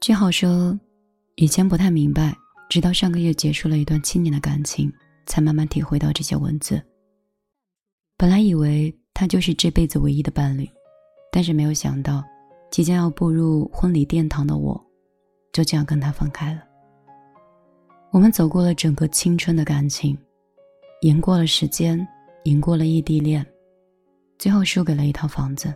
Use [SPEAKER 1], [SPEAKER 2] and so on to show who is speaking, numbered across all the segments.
[SPEAKER 1] 句号说：“以前不太明白，直到上个月结束了一段七年的感情，才慢慢体会到这些文字。本来以为他就是这辈子唯一的伴侣，但是没有想到，即将要步入婚礼殿堂的我，就这样跟他分开了。我们走过了整个青春的感情，赢过了时间，赢过了异地恋，最后输给了一套房子。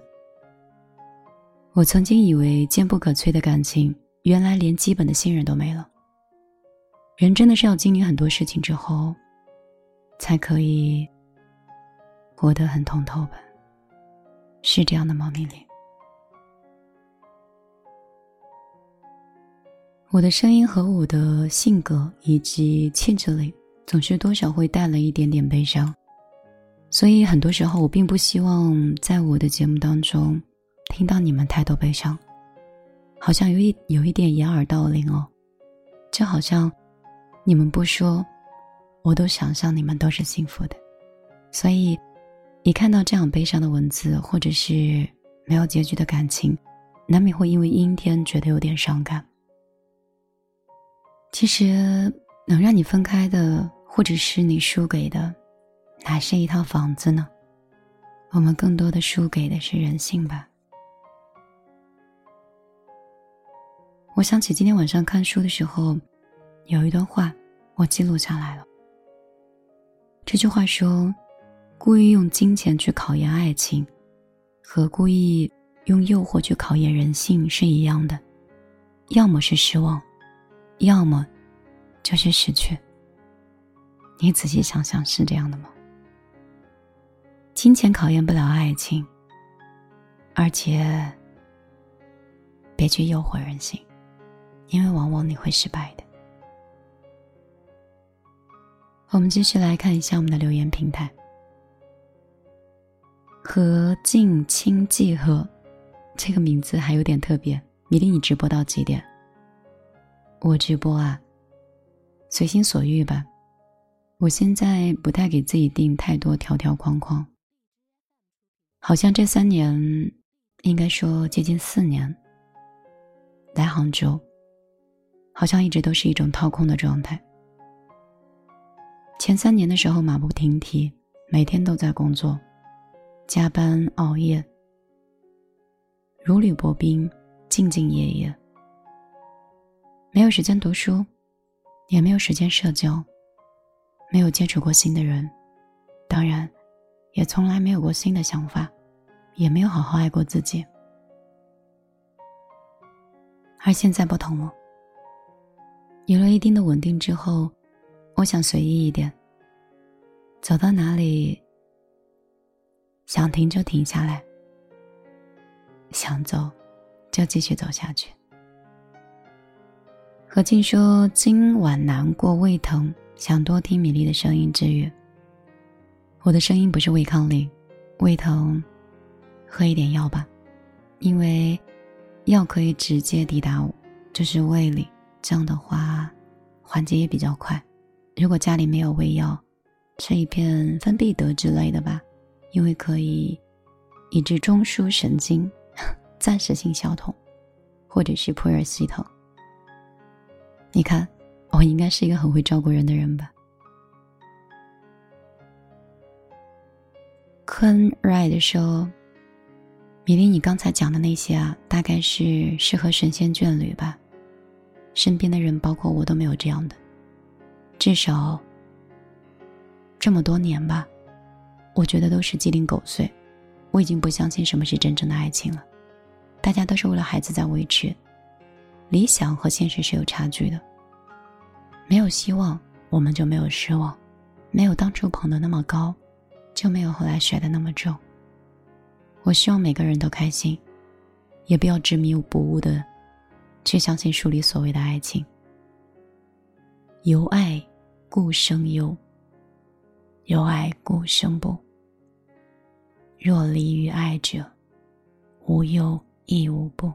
[SPEAKER 1] 我曾经以为坚不可摧的感情。”原来连基本的信任都没了。人真的是要经历很多事情之后，才可以活得很通透吧？是这样的吗，米粒？我的声音和我的性格以及气质里，总是多少会带了一点点悲伤，所以很多时候我并不希望在我的节目当中听到你们太多悲伤。好像有一有一点掩耳盗铃哦，就好像你们不说，我都想象你们都是幸福的，所以一看到这样悲伤的文字，或者是没有结局的感情，难免会因为阴天觉得有点伤感。其实能让你分开的，或者是你输给的，哪是一套房子呢？我们更多的输给的是人性吧。我想起今天晚上看书的时候，有一段话我记录下来了。这句话说：“故意用金钱去考验爱情，和故意用诱惑去考验人性是一样的，要么是失望，要么就是失去。”你仔细想想，是这样的吗？金钱考验不了爱情，而且别去诱惑人性。因为往往你会失败的。我们继续来看一下我们的留言平台。和静清记和，这个名字还有点特别。米粒，你直播到几点？我直播啊，随心所欲吧。我现在不太给自己定太多条条框框。好像这三年，应该说接近四年，来杭州。好像一直都是一种掏空的状态。前三年的时候马不停蹄，每天都在工作，加班熬夜，如履薄冰，兢兢业业，没有时间读书，也没有时间社交，没有接触过新的人，当然，也从来没有过新的想法，也没有好好爱过自己。而现在不同了。有了一定的稳定之后，我想随意一点。走到哪里，想停就停下来，想走就继续走下去。何静说：“今晚难过胃疼，想多听米粒的声音治愈。”我的声音不是胃抗力，胃疼，喝一点药吧，因为药可以直接抵达，就是胃里。这样的话，缓解也比较快。如果家里没有胃药，吃一片芬必得之类的吧，因为可以抑制中枢神经，暂时性消痛，或者是普洱西疼。你看，我应该是一个很会照顾人的人吧？坤 ride 说：“米粒，你刚才讲的那些啊，大概是适合神仙眷侣吧？”身边的人，包括我，都没有这样的。至少这么多年吧，我觉得都是鸡零狗碎。我已经不相信什么是真正的爱情了。大家都是为了孩子在维持，理想和现实是有差距的。没有希望，我们就没有失望；没有当初捧得那么高，就没有后来摔得那么重。我希望每个人都开心，也不要执迷不悟的。却相信书里所谓的爱情。有爱，故生忧；有爱，故生怖。若离于爱者，无忧亦无怖。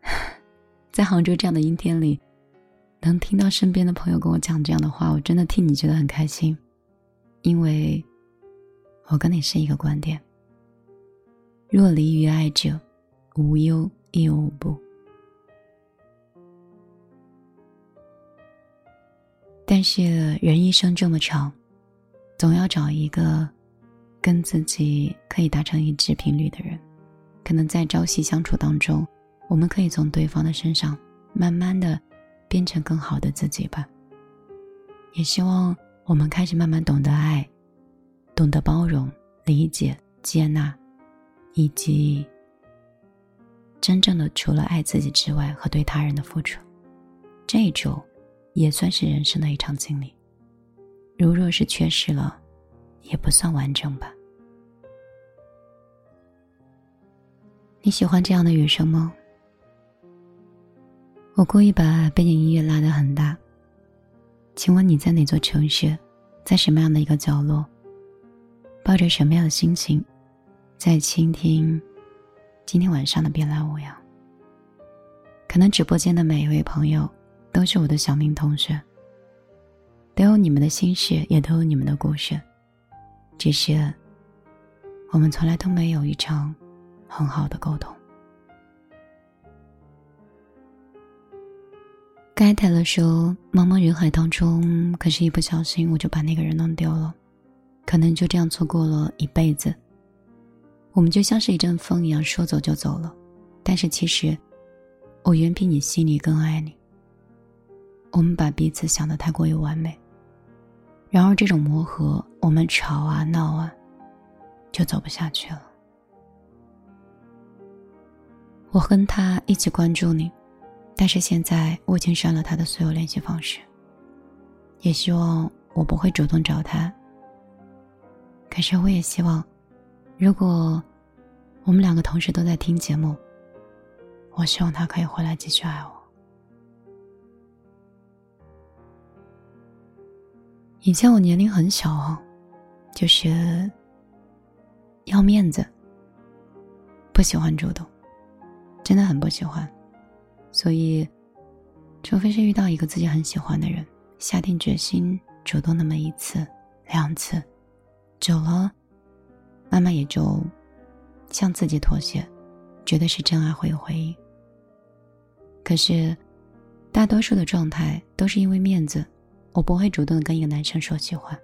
[SPEAKER 1] 在杭州这样的阴天里，能听到身边的朋友跟我讲这样的话，我真的替你觉得很开心，因为我跟你是一个观点。若离于爱者，无忧亦无怖。但是人一生这么长，总要找一个跟自己可以达成一致频率的人。可能在朝夕相处当中，我们可以从对方的身上慢慢的变成更好的自己吧。也希望我们开始慢慢懂得爱，懂得包容、理解、接纳，以及真正的除了爱自己之外和对他人的付出。这一种。也算是人生的一场经历。如若是缺失了，也不算完整吧。你喜欢这样的雨声吗？我故意把背景音乐拉得很大。请问你在哪座城市，在什么样的一个角落，抱着什么样的心情，在倾听今天晚上的别来无恙？可能直播间的每一位朋友。都是我的小明同学，都有你们的心事，也都有你们的故事，只是我们从来都没有一场很好的沟通。该台了说，茫茫人海当中，可是一不小心我就把那个人弄丢了，可能就这样错过了一辈子。我们就像是一阵风一样，说走就走了，但是其实我远比你心里更爱你。我们把彼此想的太过于完美，然而这种磨合，我们吵啊闹啊，就走不下去了。我跟他一起关注你，但是现在我已经删了他的所有联系方式。也希望我不会主动找他。可是我也希望，如果我们两个同时都在听节目，我希望他可以回来继续爱我。以前我年龄很小哦，就是要面子，不喜欢主动，真的很不喜欢。所以，除非是遇到一个自己很喜欢的人，下定决心主动那么一次、两次，久了，慢慢也就向自己妥协，觉得是真爱会有回应。可是，大多数的状态都是因为面子。我不会主动的跟一个男生说喜欢。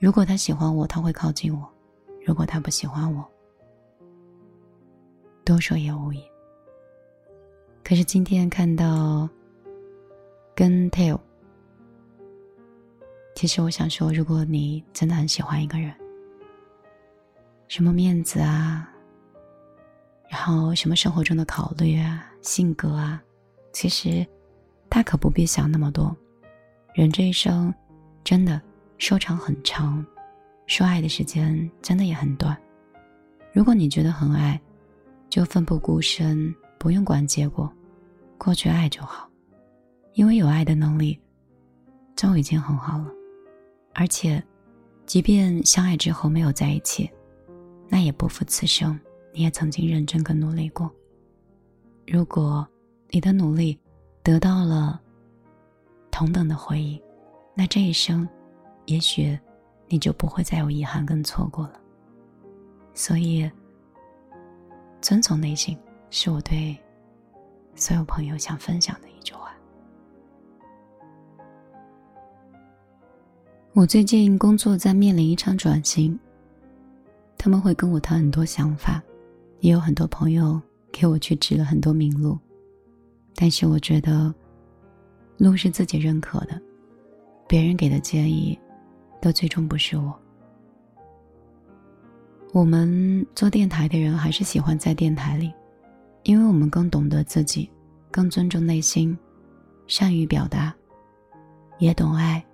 [SPEAKER 1] 如果他喜欢我，他会靠近我；如果他不喜欢我，多说也无益。可是今天看到跟 Tail，其实我想说，如果你真的很喜欢一个人，什么面子啊，然后什么生活中的考虑啊、性格啊，其实大可不必想那么多。人这一生，真的说长很长，说爱的时间真的也很短。如果你觉得很爱，就奋不顾身，不用管结果，过去爱就好。因为有爱的能力，就已经很好了。而且，即便相爱之后没有在一起，那也不负此生你也曾经认真跟努力过。如果你的努力得到了。同等的回应，那这一生，也许你就不会再有遗憾跟错过了。所以，遵从内心是我对所有朋友想分享的一句话。我最近工作在面临一场转型，他们会跟我谈很多想法，也有很多朋友给我去指了很多明路，但是我觉得。路是自己认可的，别人给的建议，都最终不是我。我们做电台的人还是喜欢在电台里，因为我们更懂得自己，更尊重内心，善于表达，也懂爱，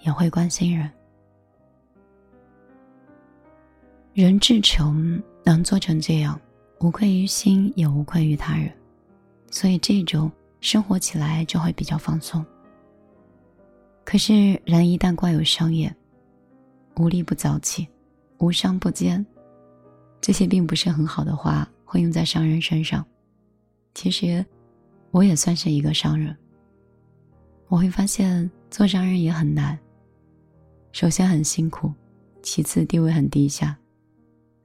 [SPEAKER 1] 也会关心人。人至诚能做成这样，无愧于心，也无愧于他人，所以这种。生活起来就会比较放松。可是人一旦挂有商业，无利不早起，无商不奸，这些并不是很好的话，会用在商人身上。其实，我也算是一个商人。我会发现做商人也很难。首先很辛苦，其次地位很低下，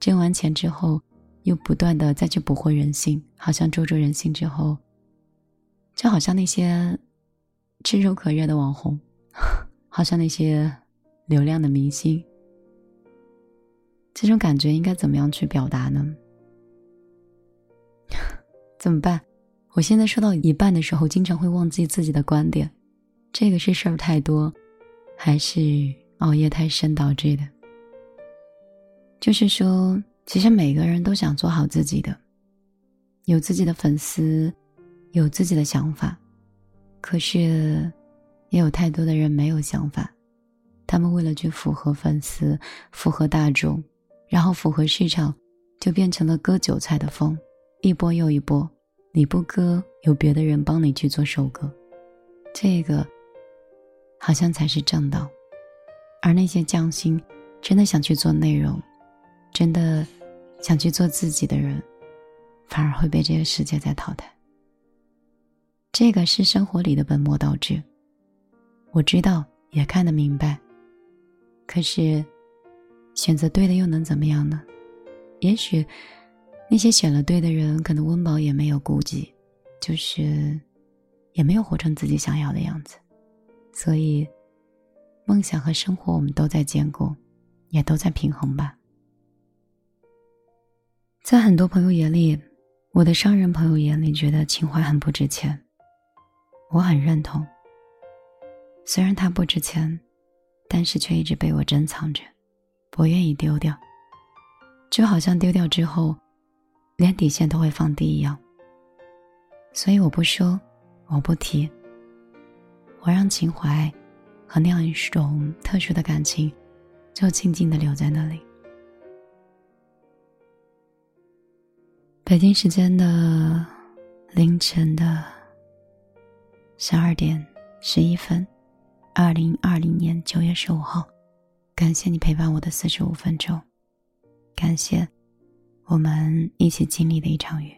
[SPEAKER 1] 挣完钱之后，又不断的再去捕获人心，好像捉住人心之后，就好像那些炙手可热的网红，好像那些流量的明星，这种感觉应该怎么样去表达呢？怎么办？我现在说到一半的时候，经常会忘记自己的观点，这个是事儿太多，还是熬夜太深导致的？就是说，其实每个人都想做好自己的，有自己的粉丝，有自己的想法，可是也有太多的人没有想法，他们为了去符合粉丝、符合大众，然后符合市场，就变成了割韭菜的风，一波又一波。你不割，有别的人帮你去做收割，这个好像才是正道。而那些匠心，真的想去做内容，真的想去做自己的人，反而会被这个世界在淘汰。这个是生活里的本末倒置，我知道，也看得明白。可是，选择对的又能怎么样呢？也许。那些选了对的人，可能温饱也没有顾及，就是也没有活成自己想要的样子。所以，梦想和生活我们都在兼顾，也都在平衡吧。在很多朋友眼里，我的商人朋友眼里，觉得情怀很不值钱。我很认同。虽然它不值钱，但是却一直被我珍藏着，不愿意丢掉。就好像丢掉之后。连底线都会放低一样，所以我不说，我不提。我让情怀和那样一种特殊的感情，就静静的留在那里。北京时间的凌晨的十二点十一分，二零二零年九月十五号，感谢你陪伴我的四十五分钟，感谢。我们一起经历的一场雨。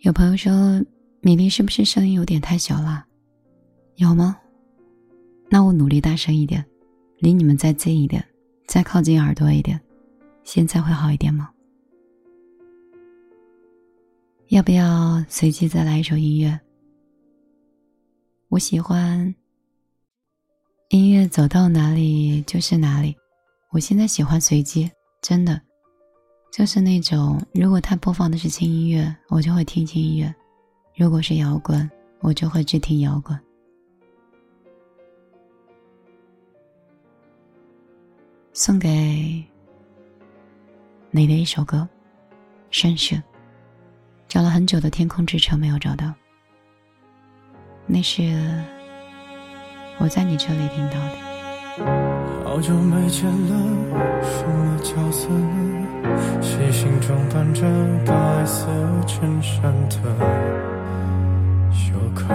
[SPEAKER 1] 有朋友说：“米粒是不是声音有点太小了？有吗？那我努力大声一点，离你们再近一点，再靠近耳朵一点，现在会好一点吗？要不要随机再来一首音乐？我喜欢。”音乐走到哪里就是哪里，我现在喜欢随机，真的，就是那种如果他播放的是轻音乐，我就会听轻音乐；如果是摇滚，我就会去听摇滚。送给你的一首歌，《绅士》，找了很久的天空之城没有找到，那是。我在你这里听到的。
[SPEAKER 2] 好久没见了，什么角色呢？细心装扮着白色衬衫的，袖口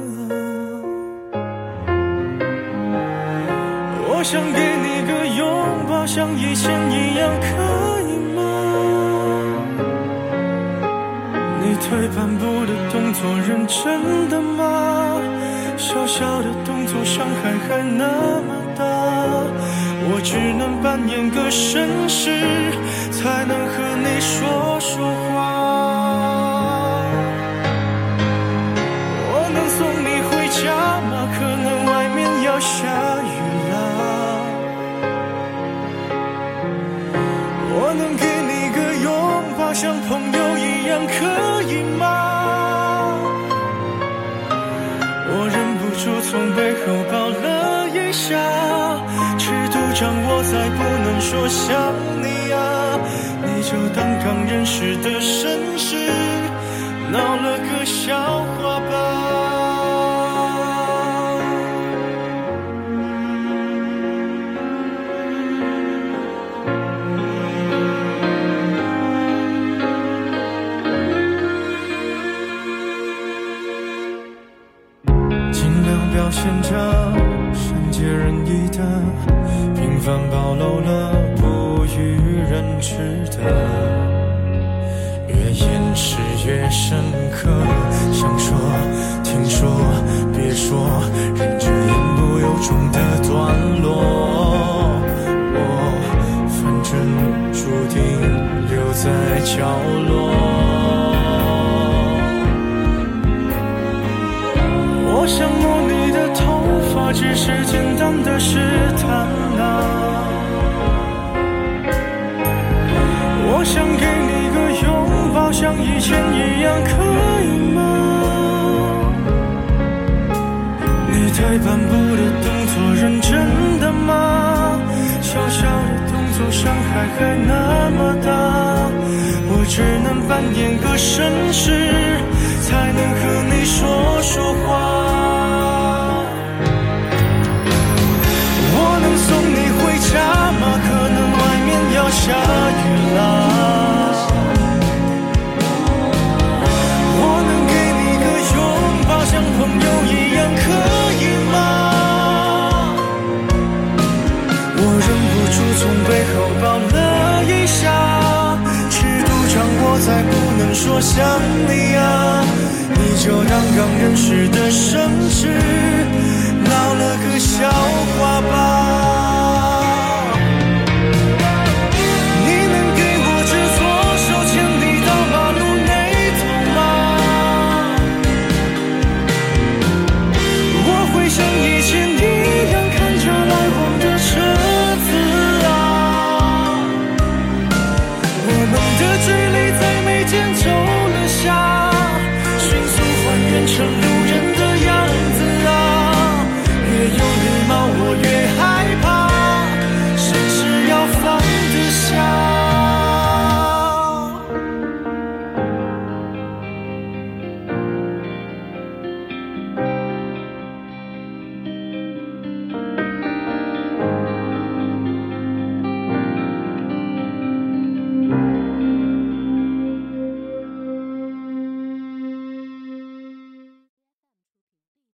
[SPEAKER 2] 我想给你个拥抱，像以前一样，可以吗？你退半步的动作，认真的吗？小小的动作，伤害还那么大。我只能扮演个绅士，才能和你说说海还那么大，我只能扮演个绅士才能和你说说话。我能送你回家吗？可能外面要下雨了。多想你啊你就当刚认识的绅士闹了个笑话吧。to